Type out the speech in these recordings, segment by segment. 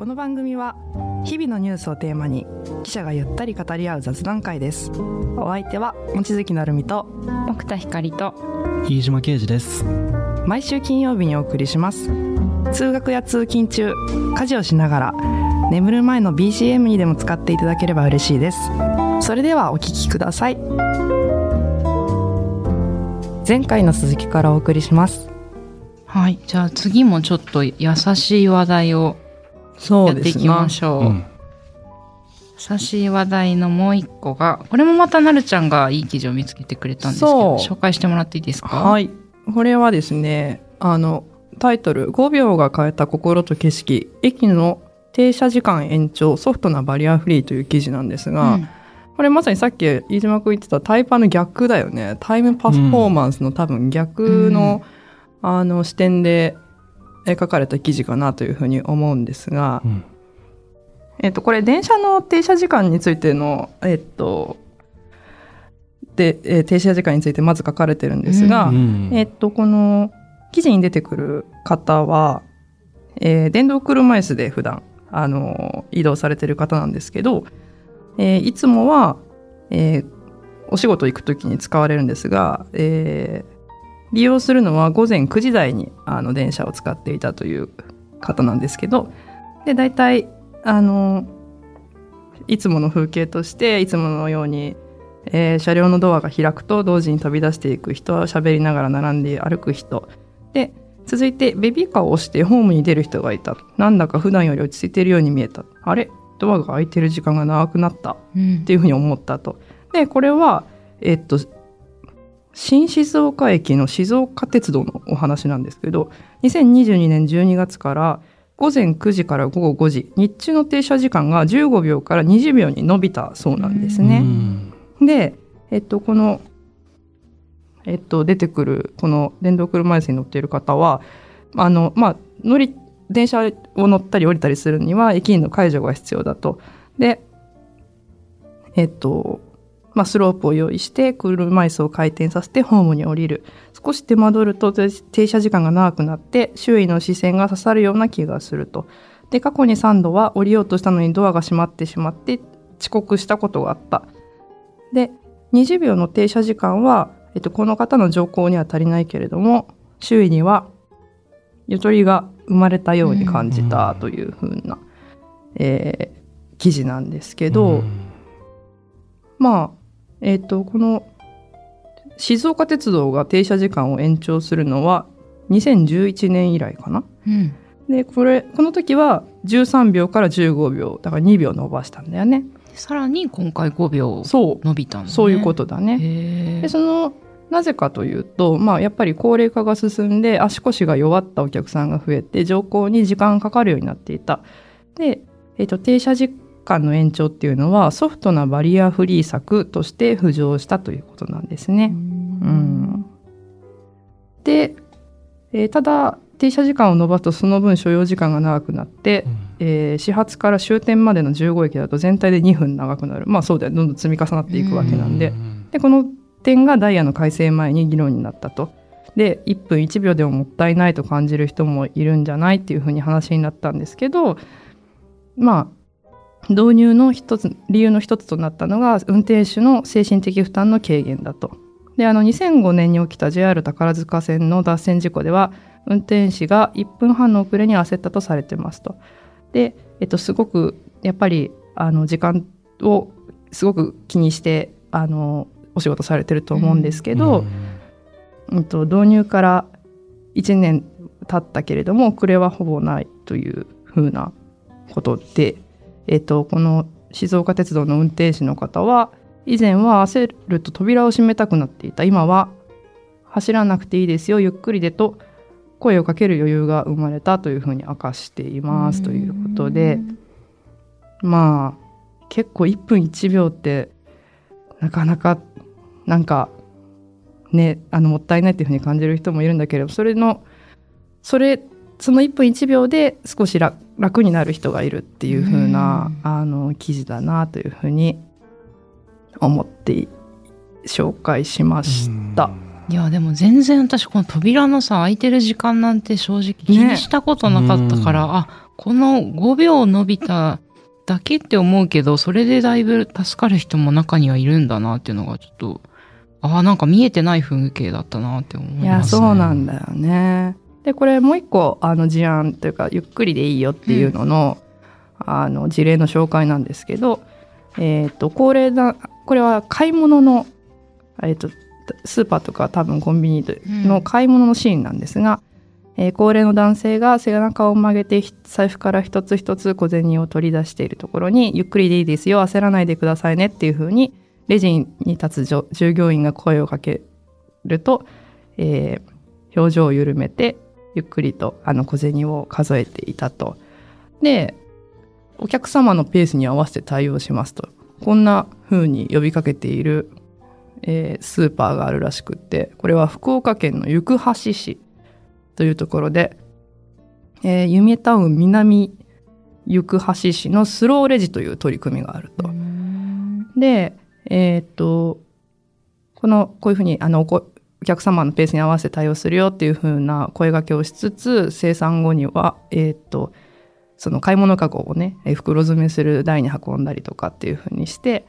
この番組は日々のニュースをテーマに記者がゆったり語り合う雑談会です。お相手は望月成美と奥田光と飯島啓二です。毎週金曜日にお送りします。通学や通勤中家事をしながら眠る前の BGM にでも使っていただければ嬉しいです。それではお聞きください。前回の続きからお送りします。はいじゃあ次もちょっと優しい話題をやっていきましょう、うん。優しい話題のもう一個がこれもまたなるちゃんがいい記事を見つけてくれたんですけど紹介してもらっていいですか？はい。これはですねあのタイトル「5秒が変えた心と景色。駅の停車時間延長ソフトなバリアフリー」という記事なんですが、うん。これまさにさっき飯島君言ってたタイパの逆だよね。タイムパフォーマンスの多分逆の,、あの視点でえ書かれた記事かなというふうに思うんですが、うん。えっと、これ電車の停車時間についての、えっと、で、えー停車時間についてまず書かれてるんですが、うん。えっと、この記事に出てくる方は、えー電動車椅子で普段、あの移動されてる方なんですけど、えーいつもは、えーお仕事行く時に使われるんですが、えー利用するのは午前9時台にあの電車を使っていたという方なんですけど、で、大体、あのいつもの風景として、いつものように、えー車両のドアが開くと同時に飛び出していく人喋りながら並んで歩く人。で続いてベビーカーを押してホームに出る人がいた。なんだか普段より落ち着いているように見えた。あれ？ドアが開いてる時間が長くなった。うん。っていうふうに思ったと。でこれはえっと新静岡駅の静岡鉄道のお話なんですけど2022年12月から午前9時から午後5時日中の停車時間が15秒から20秒に伸びたそうなんですね。うんで、えっと、この、えっと、出てくる、この電動車椅子に乗っている方は、あの、まあ、乗り、電車を乗ったり降りたりするには、駅員の介助が必要だと。で、えっと、まあ、スロープを用意して、車椅子を回転させてホームに降りる。少し手間取ると停停車時間が長くなって、周囲の視線が刺さるような気がすると。で、過去に3度は降りようとしたのにドアが閉まってしまって遅刻したことがあった。で20秒の停車時間は、えっと、この方の条項には足りないけれども周囲にはゆとりが生まれたように感じたというふうな、えー記事なんですけど、うんまあえっとこの静岡鉄道が停車時間を延長するのは2011年以来かな？うんでこれこの時は13秒から15秒だから2秒伸ばしたんだよね。さらに今回5秒そう伸びたの、ね、そういうことだね。でそのなぜかというと、まあ、やっぱり高齢化が進んで足腰が弱ったお客さんが増えて乗降に時間がかかるようになっていた。で、えっと停車時間の延長っていうのはソフトなバリアフリー策として浮上したということなんですね。うん。で、えーただ停車時間を延ばすとその分所要時間が長くなって、えー始発から終点までの15駅だと全体で2分長くなる。まあそうだよ。どんどん積み重なっていくわけなんで、うん。でこの点がダイヤの改正前に議論になったと。で1分1秒でももったいないと感じる人もいるんじゃないっていうふうに話になったんですけどまあ導入の一つ理由の一つとなったのが運転手の精神的負担の軽減だと。であの2005年に起きた JR 宝塚線の脱線事故では運転士が1分半の遅れに焦ったとされてますと。で、えっと、すごくやっぱりあの時間をすごく気にしてあのお仕事されてると思うんですけど、うんと導入から1年経ったけれども遅れはほぼないというふうなことで、えっと、この静岡鉄道の運転士の方は以前は焦ると扉を閉めたくなっていた。今は走らなくていいですよ。ゆっくりでと声をかける余裕が生まれたというふうに明かしています。ということでまあ結構1分1秒ってなかなかなんかねあのもったいないっていうふうに感じる人もいるんだけれどそれのそれその1分1秒で少し楽楽になる人がいるっていう風なあの記事だなというふうに思って紹介しました。いやでも全然私この扉のさ開いてる時間なんて正直気にしたことなかったから、ねあこの5秒伸びただけって思うけど、それでだいぶ助かる人も中にはいるんだなっていうのがちょっと、ああ、なんか見えてない風景だったなって思います、ね。いや、そうなんだよね。で、これもう一個、あの、事案というか、ゆっくりでいいよっていうのの、うん、あの、事例の紹介なんですけど、えっ、ー、と、高齢な、これは買い物の、えっ、ー、と、スーパーとか多分コンビニの買い物のシーンなんですが、うん、えー、高齢の男性が背中を曲げて財布から一つ一つ小銭を取り出しているところにゆっくりでいいですよ焦らないでくださいねっていうふうにレジに立つ従業員が声をかけると、えー、表情を緩めてゆっくりとあの小銭を数えていたと。でお客様のペースに合わせて対応しますとこんな風に呼びかけているえー、スーパーがあるらしくってこれは福岡県の行橋市というところで、えー、夢タウン南行橋市のスローレジという取り組みがあると。で、えー、っとこのこういうふうにあのお客様のペースに合わせて対応するよっていうふうな声掛けをしつつ生産後には、えー、っとその買い物かごをね袋詰めする台に運んだりとかっていうふうにして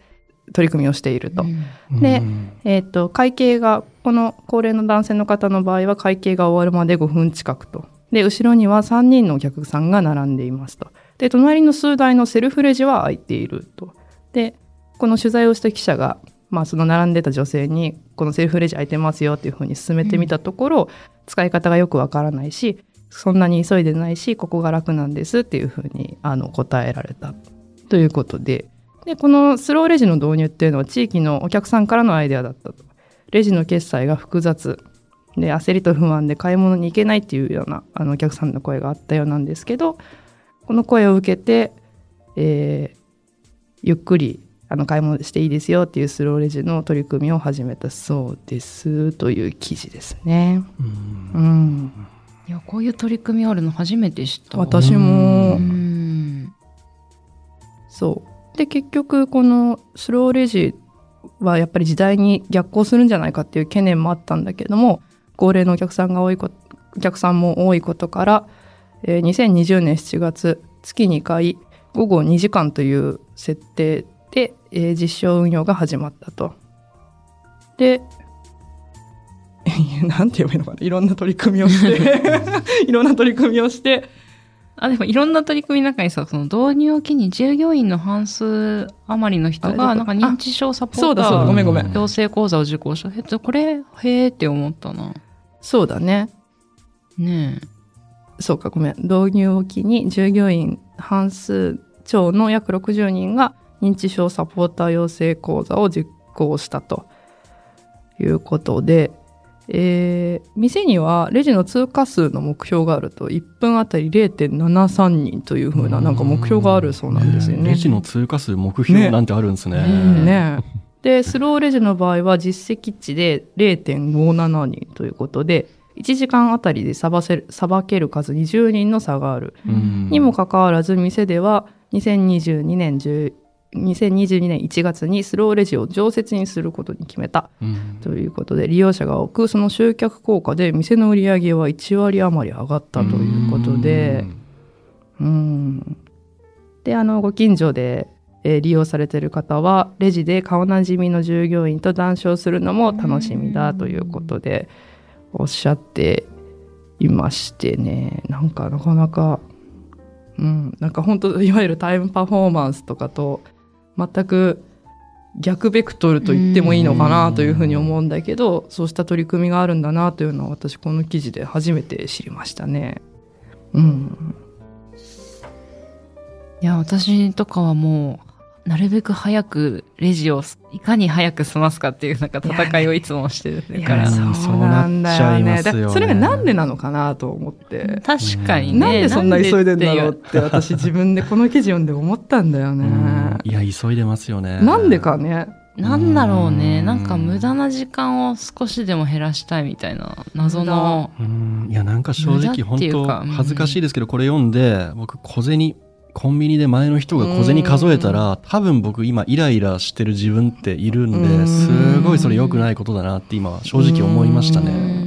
取り組みをしていると。うん、で、えーと、会計がこの高齢の男性の方の場合は会計が終わるまで5分近くと。で後ろには3人のお客さんが並んでいますと。で隣の数台のセルフレジは空いていると。でこの取材をした記者が、まあ、その並んでた女性にこのセルフレジ空いてますよっていうふうに進めてみたところ、うん、使い方がよくわからないしそんなに急いでないしここが楽なんですっていうふうにあの答えられたということででこのスローレジの導入っていうのは地域のお客さんからのアイデアだったと。レジの決済が複雑で焦りと不安で買い物に行けないっていうようなあのお客さんの声があったようなんですけどこの声を受けて、えー、ゆっくりあの買い物していいですよっていうスローレジの取り組みを始めたそうですという記事ですね。うん、うん、いやこういう取り組みあるの初めて知った。私も。そうで結局このスローレジはやっぱり時代に逆行するんじゃないかっていう懸念もあったんだけども高齢のお客さんが多いこお客さんも多いことから、えー、2020年7月月2回午後2時間という設定で、えー、実証運用が始まったと。で なんて言えばいいのかないろんな取り組みをして いろんな取り組みをしてあ、でもいろんな取り組みの中にさ、その導入を機に従業員の半数余りの人が、なんか認知症サポーター、ごめんごめん。養成講座を受講した。えっと、これ、へえって思ったな。そうだね。ねえ。そうか、ごめん。導入を機に従業員半数超の約60人が認知症サポーター養成講座を実行したと。いうことで、えー、店にはレジの通過数の目標があると。1分あたり0.73人というふうななんか目標があるそうなんですよね。レジの通過数目標なんてあるんですね。ね。ね。でスローレジの場合は実績値で0.57人ということで1時間あたりでさばせるさばける数20人の差がある。にもかかわらず店では2022年2022年1月にスローレジを常設にすることに決めた。ということで、利用者が多くその集客効果で店の売り上げは1割余り上がったということで。うん。であのご近所で、えー、利用されている方はレジで顔なじみの従業員と談笑するのも楽しみだということでおっしゃっていましてね。なんかなかなかうん、なんか本当いわゆるタイムパフォーマンスとかと全く逆ベクトルと言ってもいいのかなというふうに思うんだけどそうした取り組みがあるんだなというのは私この記事で初めて知りましたね。うん、いや私とかはもうなるべく早くレジをいかに早く済ますかっていうなんか戦いをいつもしてるから、そうなんだよね。それがなんでなのかなと思って。確かにね。なんでそんな急いでんだろうって私自分でこの記事読んで思ったんだよね。いや急いでますよね。なんでかね。なんだろうね。なんか無駄な時間を少しでも減らしたいみたいな謎のいやなんか正直本当恥ずかしいですけどこれ読んで僕小銭コンビニで前の人が小銭数えたら多分僕今イライラしてる自分っているんですごいそれ良くないことだなって今正直思いましたね。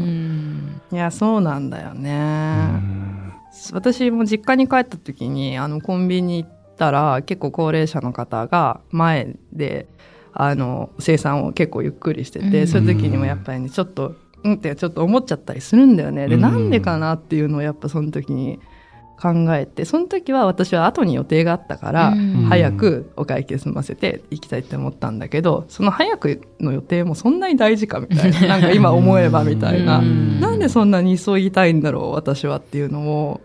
いやそうなんだよね。私も実家に帰った時にあのコンビニ行ったら結構高齢者の方が前であの生産を結構ゆっくりしてて、そういう時にもやっぱりねちょっとうんってちょっと思っちゃったりするんだよね。で、なんでかなっていうのをやっぱその時に考えてその時は私は後に予定があったから、早くお会計済ませて行きたいって思ったんだけどその早くの予定もそんなに大事かみたいな なんか今思えばみたいな。なんでそんなに急ぎたいんだろう私はっていうのを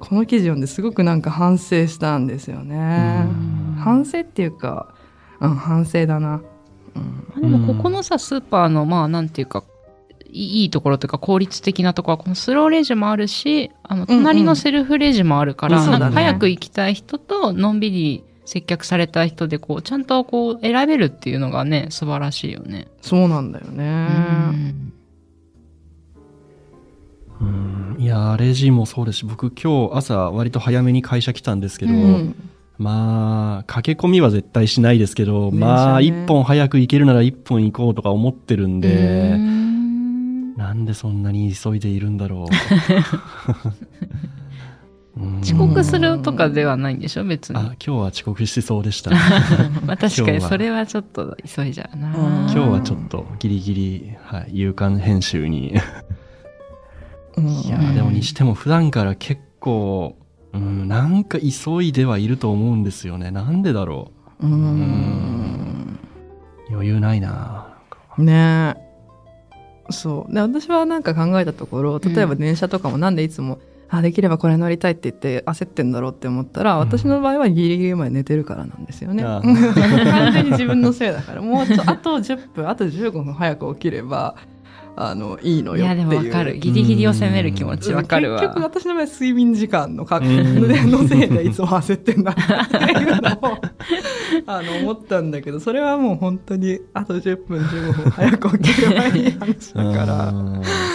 この記事読んですごくなんか反省したんですよね。反省っていうか、うん、反省だな。うん、でもここのさスーパーのまあなんていうかいいところというか効率的なところはこのスローレジもあるしあの隣のセルフレジもあるから、うんうん、早く行きたい人とのんびり接客された人でこうちゃんとこう選べるっていうのがね素晴らしいよね。そうなんだよね。うん、いやレジもそうですし僕今日朝割と早めに会社来たんですけど、うん、まあ駆け込みは絶対しないですけど、ね、まあ一本早く行けるなら一本行こうとか思ってるんで。うんなんでそんなに急いでいるんだろう。遅刻するとかではないんでしょ別に。あ今日は遅刻しそうでした。まあ確かにそれはちょっと急いじゃうな。今日はちょっとギリギリ、はい、夕刊編集に。いやでもにしても普段から結構うんなんか急いではいると思うんですよね。なんでだろう。うん。余裕ないな。ね。えそう。で私はなんか考えたところ例えば電車とかもなんでいつも、うん、あできればこれ乗りたいって言って焦ってんだろうって思ったら、私の場合はギリギリまで寝てるからなんですよね。完全に自分のせいだから。もうちょあと10分あと15分早く起きればあのいいのよっていう。いやでもわかる。ギリギリを攻める気持ちわかるわ。結局私の場合睡眠時間の確認のせいでいつも焦ってんだっていうのを あの思ったんだけどそれはもう本当にあと10分15分早く起きればいい話だから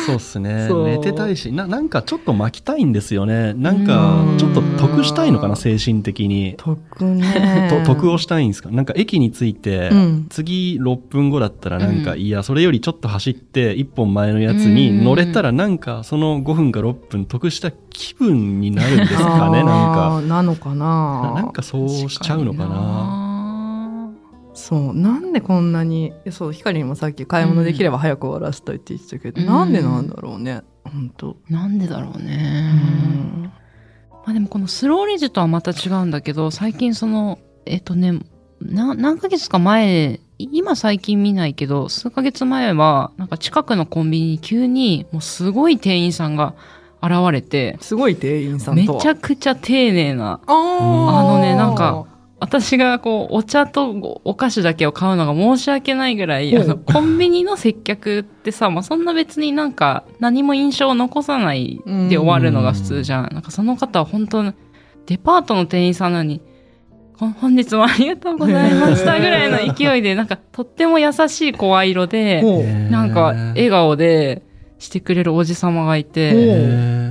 そうっすね。寝てたいしななんかちょっと巻きたいんですよね。なんかちょっと得したいのかな精神的に。得ね。得をしたいんですか？なんか駅に着いて、うん、次6分後だったらなんか、うん、いやそれよりちょっと走って1本前のやつに乗れたらなんかその5分か6分得した気分になるんですかねなんか。なのかな。なんかそうしちゃうのかなそうなんでこんなにそう光にもさっき買い物できれば早く終わらせたいって言ってたけど、うん、なんでなんだろうね本当なんでだろうね、うん、まあでもこのスローレジとはまた違うんだけど最近そのえっとねな何ヶ月か前今最近見ないけど数ヶ月前はなんか近くのコンビニに急にもうすごい店員さんが現れてすごい店員さんめちゃくちゃ丁寧なあのねなんか私がこう、お茶とお菓子だけを買うのが申し訳ないぐらい、あの、コンビニの接客ってさ、まあ、そんな別になんか何も印象を残さないで終わるのが普通じゃん。ん。なんかその方は本当、デパートの店員さんなのに、本日もありがとうございましたぐらいの勢いで、なんかとっても優しい声色で、なんか笑顔でしてくれるおじさまがいて、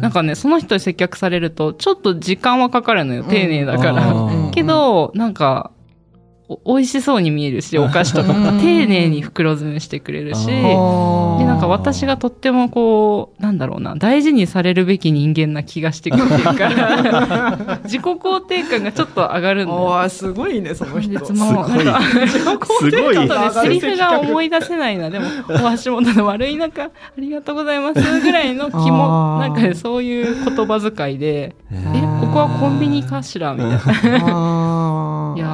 なんかね、その人に接客されると、ちょっと時間はかかるのよ。丁寧だから。けど、なんか、美味しそうに見えるし、お菓子とかも。丁寧に袋詰めしてくれるし、で、なんか私がとってもこう、なんだろうな、大事にされるべき人間な気がしてくるっていうか、自己肯定感がちょっと上がるんだよ。あすごいね、その人。すごい。なんか、自己肯定感とね、セリフが思い出せないな。でも、お足元の悪い中、ありがとうございますぐらいの気も、なんかね、そういう言葉遣いで、え、ここはコンビニかしら？みたいな。いやー、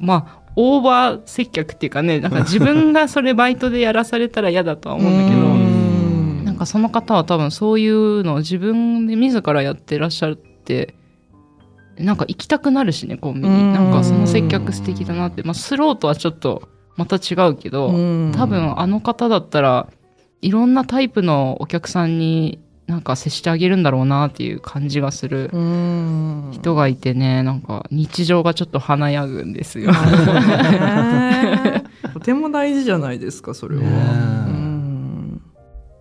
まあ、オーバー接客っていうかね、なんか自分がそれバイトでやらされたら嫌だとは思うんだけど、ん。なんかその方は多分そういうのを自分で自らやってらっしゃるって、なんか行きたくなるしね、コンビニ。なんかその接客素敵だなって。まあ、スローとはちょっとまた違うけど、多分あの方だったら、いろんなタイプのお客さんになんか接してあげるんだろうなっていう感じがする人がいてね、なんか日常がちょっと華やぐんですよ。とても大事じゃないですか、それは。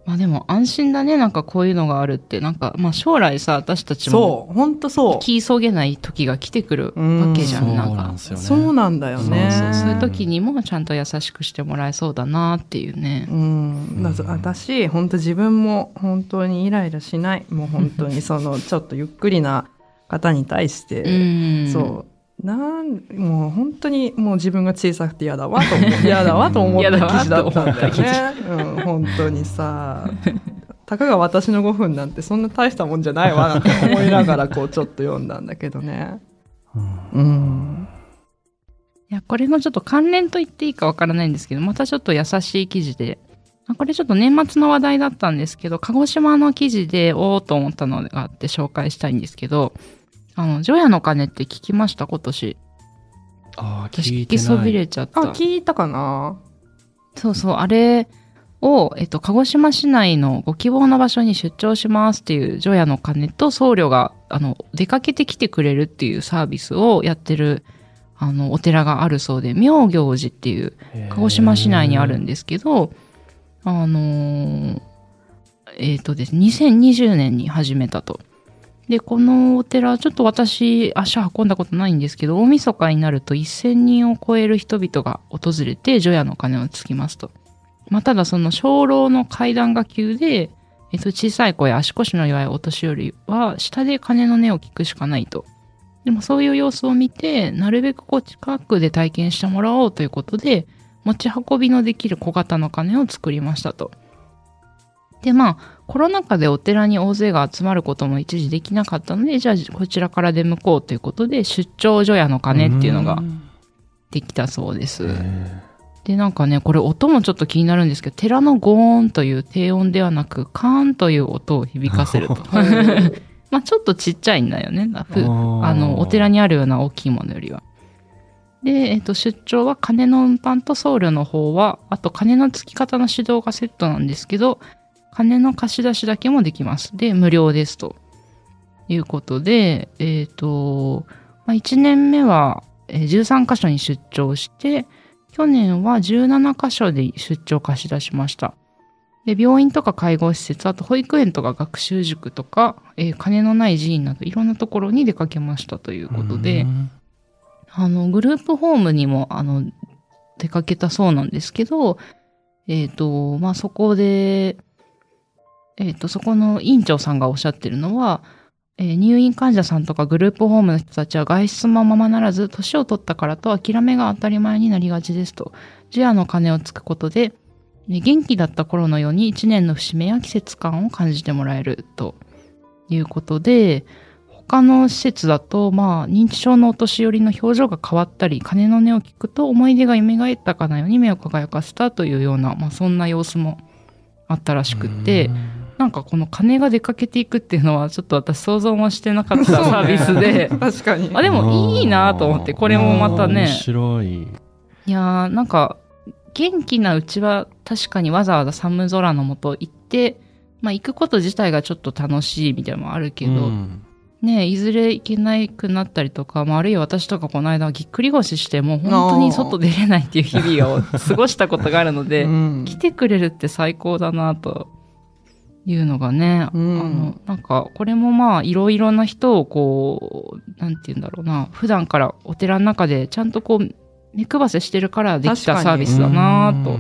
まあでも安心だね。なんかこういうのがあるって。なんか、まあ将来さ、私たちも。そう、本当そう。生き急げない時が来てくるわけじゃん。んなんか。そうなんだよね。そうそう。そういう時にもちゃんと優しくしてもらえそうだなっていうね。うん。だ私、本当自分も本当にイライラしない。もう本当にその、ちょっとゆっくりな方に対して、うん、そう。なんもう本当にもう自分が小さくて嫌だわと思 嫌だわと思った記事だったんだよね。うん、本当にさ。たかが私の5分なんてそんな大したもんじゃないわなんて思いながらこうちょっと読んだんだけどね。うん。いや、これのちょっと関連と言っていいかわからないんですけど、またちょっと優しい記事で、これちょっと年末の話題だったんですけど、鹿児島の記事でおおと思ったのがあって紹介したいんですけど、あの、除夜の鐘って聞きました今年。ああ、聞いてない。聞きそびれちゃった。あ、聞いたかな？そうそう、あれを、えっと、鹿児島市内のご希望の場所に出張しますっていう除夜の鐘と僧侶が、あの、出かけてきてくれるっていうサービスをやってる、あの、お寺があるそうで、妙行寺っていう、鹿児島市内にあるんですけど、あのー、えっ、ー、とですね、2020年に始めたと。で、このお寺、ちょっと私、足運んだことないんですけど、大晦日になると1000人を超える人々が訪れて、除夜の鐘をつきますと。まあ、ただその鐘楼の階段が急で、えっと、小さい子や足腰の弱いお年寄りは、下で鐘の音を聞くしかないと。でもそういう様子を見て、なるべくこう近くで体験してもらおうということで、持ち運びのできる小型の鐘を作りましたと。で、まあ、コロナ禍でお寺に大勢が集まることも一時できなかったので、じゃあこちらから出向こうということで、出張所屋の鐘っていうのができたそうです。で、なんかね、これ音もちょっと気になるんですけど、寺のゴーンという低音ではなく、カーンという音を響かせると。まあちょっとちっちゃいんだよね。あの、お寺にあるような大きいものよりは。で、えっ、と、出張は鐘の運搬と僧侶の方は、あと鐘の付き方の指導がセットなんですけど、金の貸し出しだけもできます。で、無料ですということで、えっ、ー、と、まあ、1年目は13箇所に出張して、去年は17箇所で出張貸し出しました。で、病院とか介護施設、あと保育園とか学習塾とか、えー、金のない寺院などいろんなところに出かけましたということで、あの、グループホームにも、あの、出かけたそうなんですけど、えっ、ー、と、まあ、そこで、えっ、ー、と、そこの院長さんがおっしゃってるのは、えー、入院患者さんとかグループホームの人たちは外出もままならず、年を取ったからと諦めが当たり前になりがちですと。ジアの鐘をつくことで、元気だった頃のように一年の節目や季節感を感じてもらえると。いうことで、他の施設だと、まあ、認知症のお年寄りの表情が変わったり、鐘の音を聞くと思い出が蘇ったかのように目を輝かせたというような、まあ、そんな様子もあったらしくって、なんかこの金が出かけていくっていうのはちょっと私想像もしてなかったサービスで、確かに。あでもいいなと思ってこれもまたね。面白い。いやーなんか元気なうちは確かにわざわざ寒空のもと行ってまあ行くこと自体がちょっと楽しいみたいなのもあるけど、うん、ねいずれ行けなくなったりとか、まあ、あるいは私とかこの間ぎっくり腰してもう本当に外出れないっていう日々を過ごしたことがあるので、うん、来てくれるって最高だなというのがね、うん、あの、なんか、これもまあ、いろいろな人をこう、なんて言うんだろうな、普段からお寺の中でちゃんとこう、目配せしてるからできたサービスだなと。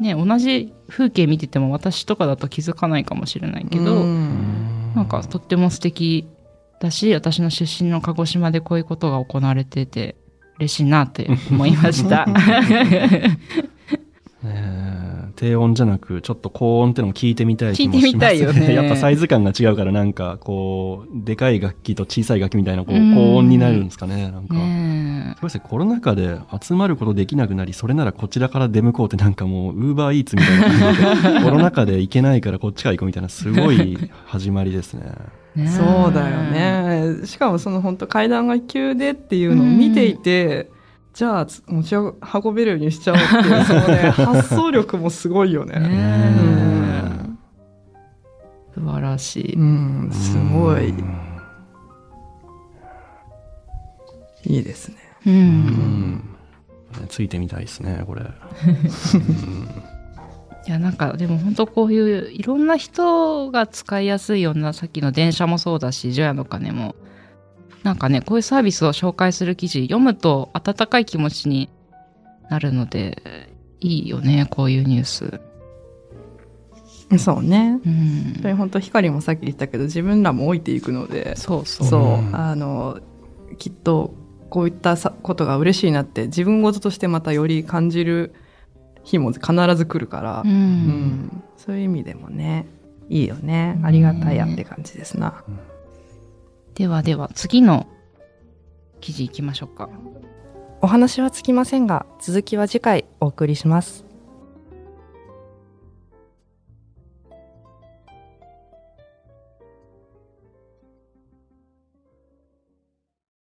ね、同じ風景見てても私とかだと気づかないかもしれないけど、んなんかとっても素敵だし、私の出身の鹿児島でこういうことが行われてて、嬉しいなって思いました。低音じゃなくちょっと高音ってのも聞いてみたい気もしますね。よね やっぱサイズ感が違うからなんかこうでかい楽器と小さい楽器みたいなこう高音になるんですかねなんか。ねすコロナ禍で集まることできなくなりそれならこちらから出向こうってなんかもうウーバーイーツみたいな感じで コロナ禍で行けないからこっちから行こうみたいなすごい始まりですね。ねそうだよね。しかもその本当階段が急でっていうのを見ていて、じゃあ持ち運べるようにしちゃおうっていうそのね発想力もすごいよね。ね素晴らしい。うん、すごい。いいですね。うん。ついてみたいですね、これ。いやなんかでも本当こういういろんな人が使いやすいようなさっきの電車もそうだし除夜の鐘もなんかねこういうサービスを紹介する記事読むと温かい気持ちになるのでいいよねこういうニュース。そうね、うん、本当光もさっき言ったけど自分らも老いていくのでそうそう。あのきっとこういったことが嬉しいなって自分事としてまたより感じる日も必ず来るから、うん、うん、そういう意味でもねいいよね。ありがたいやって感じですな、ではでは次の記事いきましょうか。お話はつきませんが続きは次回お送りします。